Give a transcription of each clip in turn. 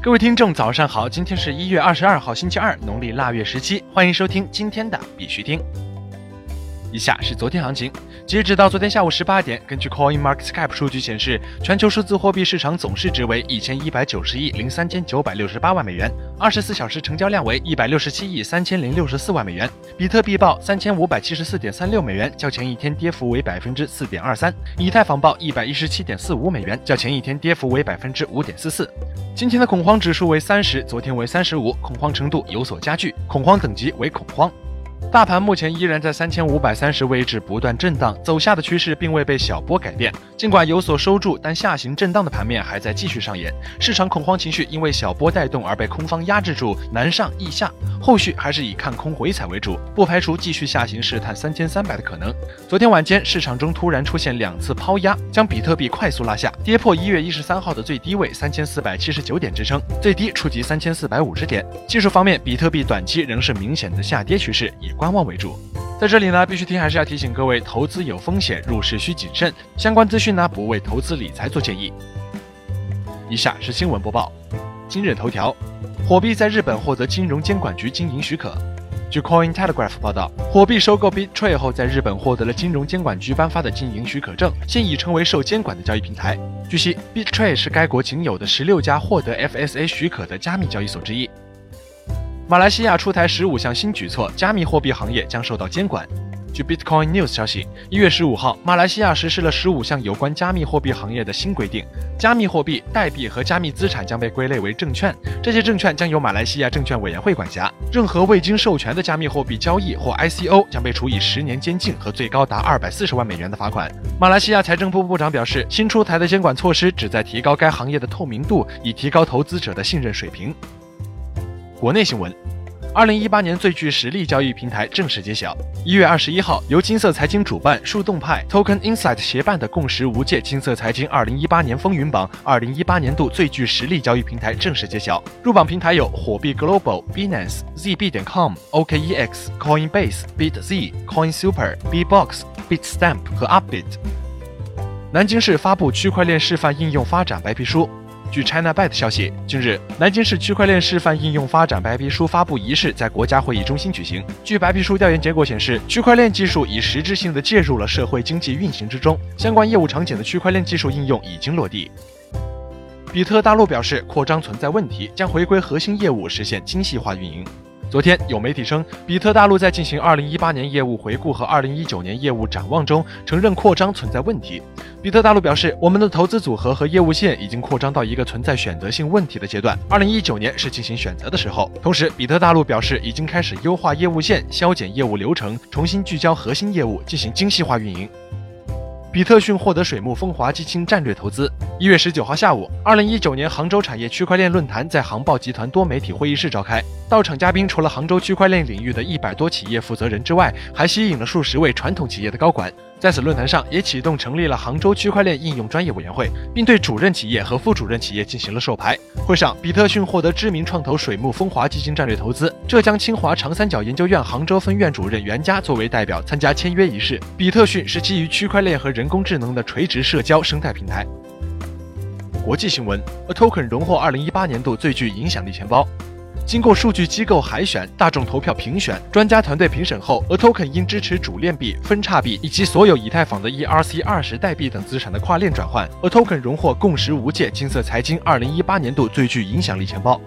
各位听众，早上好！今天是一月二十二号，星期二，农历腊月十七。欢迎收听今天的必须听。以下是昨天行情。截止到昨天下午十八点，根据 Coin Market Cap 数据显示，全球数字货币市场总市值为一千一百九十亿零三千九百六十八万美元，二十四小时成交量为一百六十七亿三千零六十四万美元。比特币报三千五百七十四点三六美元，较前一天跌幅为百分之四点二三。以太坊报一百一十七点四五美元，较前一天跌幅为百分之五点四四。今天的恐慌指数为三十，昨天为三十五，恐慌程度有所加剧，恐慌等级为恐慌。大盘目前依然在三千五百三十位置不断震荡，走下的趋势并未被小波改变。尽管有所收住，但下行震荡的盘面还在继续上演。市场恐慌情绪因为小波带动而被空方压制住，难上易下。后续还是以看空回踩为主，不排除继续下行试探三千三百的可能。昨天晚间，市场中突然出现两次抛压，将比特币快速拉下，跌破一月一十三号的最低位三千四百七十九点支撑，最低触及三千四百五十点。技术方面，比特币短期仍是明显的下跌趋势。以观望为主，在这里呢，必须听还是要提醒各位，投资有风险，入市需谨慎。相关资讯呢，不为投资理财做建议。以下是新闻播报。今日头条：火币在日本获得金融监管局经营许可。据 Coin Telegraph 报道，火币收购 BitTrade 后，在日本获得了金融监管局颁发的经营许可证，现已成为受监管的交易平台。据悉，BitTrade 是该国仅有的十六家获得 FSA 许可的加密交易所之一。马来西亚出台十五项新举措，加密货币行业将受到监管。据 Bitcoin News 消息，一月十五号，马来西亚实施了十五项有关加密货币行业的新规定。加密货币、代币和加密资产将被归类为证券，这些证券将由马来西亚证券委员会管辖。任何未经授权的加密货币交易或 ICO 将被处以十年监禁和最高达二百四十万美元的罚款。马来西亚财政部部长表示，新出台的监管措施旨在提高该行业的透明度，以提高投资者的信任水平。国内新闻，二零一八年最具实力交易平台正式揭晓。一月二十一号，由金色财经主办、树洞派、Token Insight 协办的共识无界金色财经二零一八年风云榜二零一八年度最具实力交易平台正式揭晓。入榜平台有火币 Global、Binance、ZB 点 com、OKEX、Coinbase、BitZ、CoinSuper、Bbox、Bitstamp 和 Upbit。南京市发布区块链示范应用发展白皮书。据 ChinaByte 消息，近日，南京市区块链示范应用发展白皮书发布仪式在国家会议中心举行。据白皮书调研结果显示，区块链技术已实质性的介入了社会经济运行之中，相关业务场景的区块链技术应用已经落地。比特大陆表示，扩张存在问题，将回归核心业务，实现精细化运营。昨天有媒体称，比特大陆在进行2018年业务回顾和2019年业务展望中，承认扩张存在问题。比特大陆表示，我们的投资组合和业务线已经扩张到一个存在选择性问题的阶段，2019年是进行选择的时候。同时，比特大陆表示，已经开始优化业务线，削减业务流程，重新聚焦核心业务，进行精细化运营。比特讯获得水木风华基金战略投资。一月十九号下午，二零一九年杭州产业区块链论坛在杭报集团多媒体会议室召开。到场嘉宾除了杭州区块链领域的一百多企业负责人之外，还吸引了数十位传统企业的高管。在此论坛上，也启动成立了杭州区块链应用专业委员会，并对主任企业和副主任企业进行了授牌。会上，比特讯获得知名创投水木风华基金战略投资，浙江清华长三角研究院杭州分院主任袁佳作为代表参加签约仪式。比特讯是基于区块链和人工智能的垂直社交生态平台。国际新闻，A Token 荣获2018年度最具影响力钱包。经过数据机构海选、大众投票评选、专家团队评审后，A Token 因支持主链币、分叉币以及所有以太坊的 ERC 二十代币等资产的跨链转换，A Token 荣获共识无界金色财经2018年度最具影响力钱包。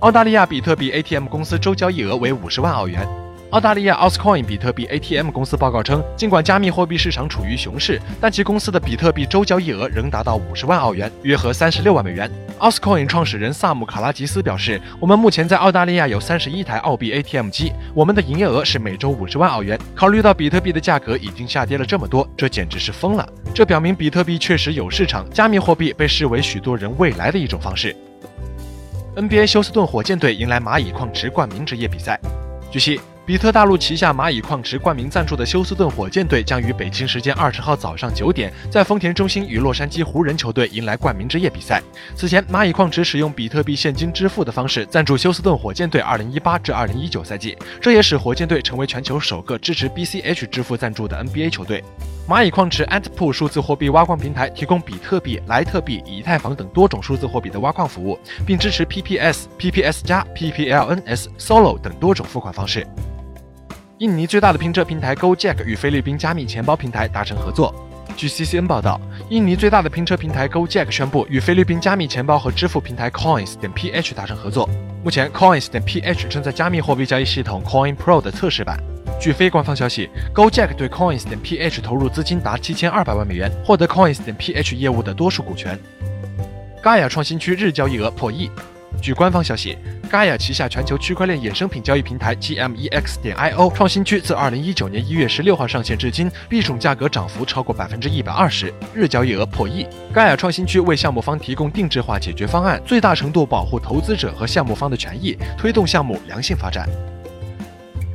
澳大利亚比特币 ATM 公司周交易额为五十万澳元。澳大利亚 Oscoin 比特币 ATM 公司报告称，尽管加密货币市场处于熊市，但其公司的比特币周交易额仍达到五十万澳元，约合三十六万美元。Oscoin 创始人萨姆卡拉吉斯表示：“我们目前在澳大利亚有三十一台澳币 ATM 机，我们的营业额是每周五十万澳元。考虑到比特币的价格已经下跌了这么多，这简直是疯了。这表明比特币确实有市场，加密货币被视为许多人未来的一种方式。”NBA 休斯顿火箭队迎来蚂蚁矿池冠名职业比赛。据悉。比特大陆旗下蚂蚁矿池冠名赞助的休斯顿火箭队将于北京时间二十号早上九点，在丰田中心与洛杉矶湖人球队迎来冠名之夜比赛。此前，蚂蚁矿池使用比特币现金支付的方式赞助休斯顿火箭队二零一八至二零一九赛季，这也使火箭队成为全球首个支持 BCH 支付赞助的 NBA 球队。蚂蚁矿池 Antpool 数字货币挖矿平台提供比特币、莱特币、以太坊等多种数字货币的挖矿服务，并支持 PPS、PPS 加、PPLNS、Solo 等多种付款方式。印尼最大的拼车平台 GoJack 与菲律宾加密钱包平台达成合作。据 CCN 报道，印尼最大的拼车平台 GoJack 宣布与菲律宾加密钱包和支付平台 Coins 点 PH 达成合作。目前，Coins 点 PH 正在加密货币交易系统 Coin Pro 的测试版。据非官方消息，GoJack 对 Coins 点 PH 投入资金达七千二百万美元，获得 Coins 点 PH 业务的多数股权。Gaia 创新区日交易额破亿。据官方消息，Gaia 旗下全球区块链衍生品交易平台 GMEX 点 IO 创新区自二零一九年一月十六号上线至今，币种价格涨幅超过百分之一百二十，日交易额破亿。Gaia 创新区为项目方提供定制化解决方案，最大程度保护投资者和项目方的权益，推动项目良性发展。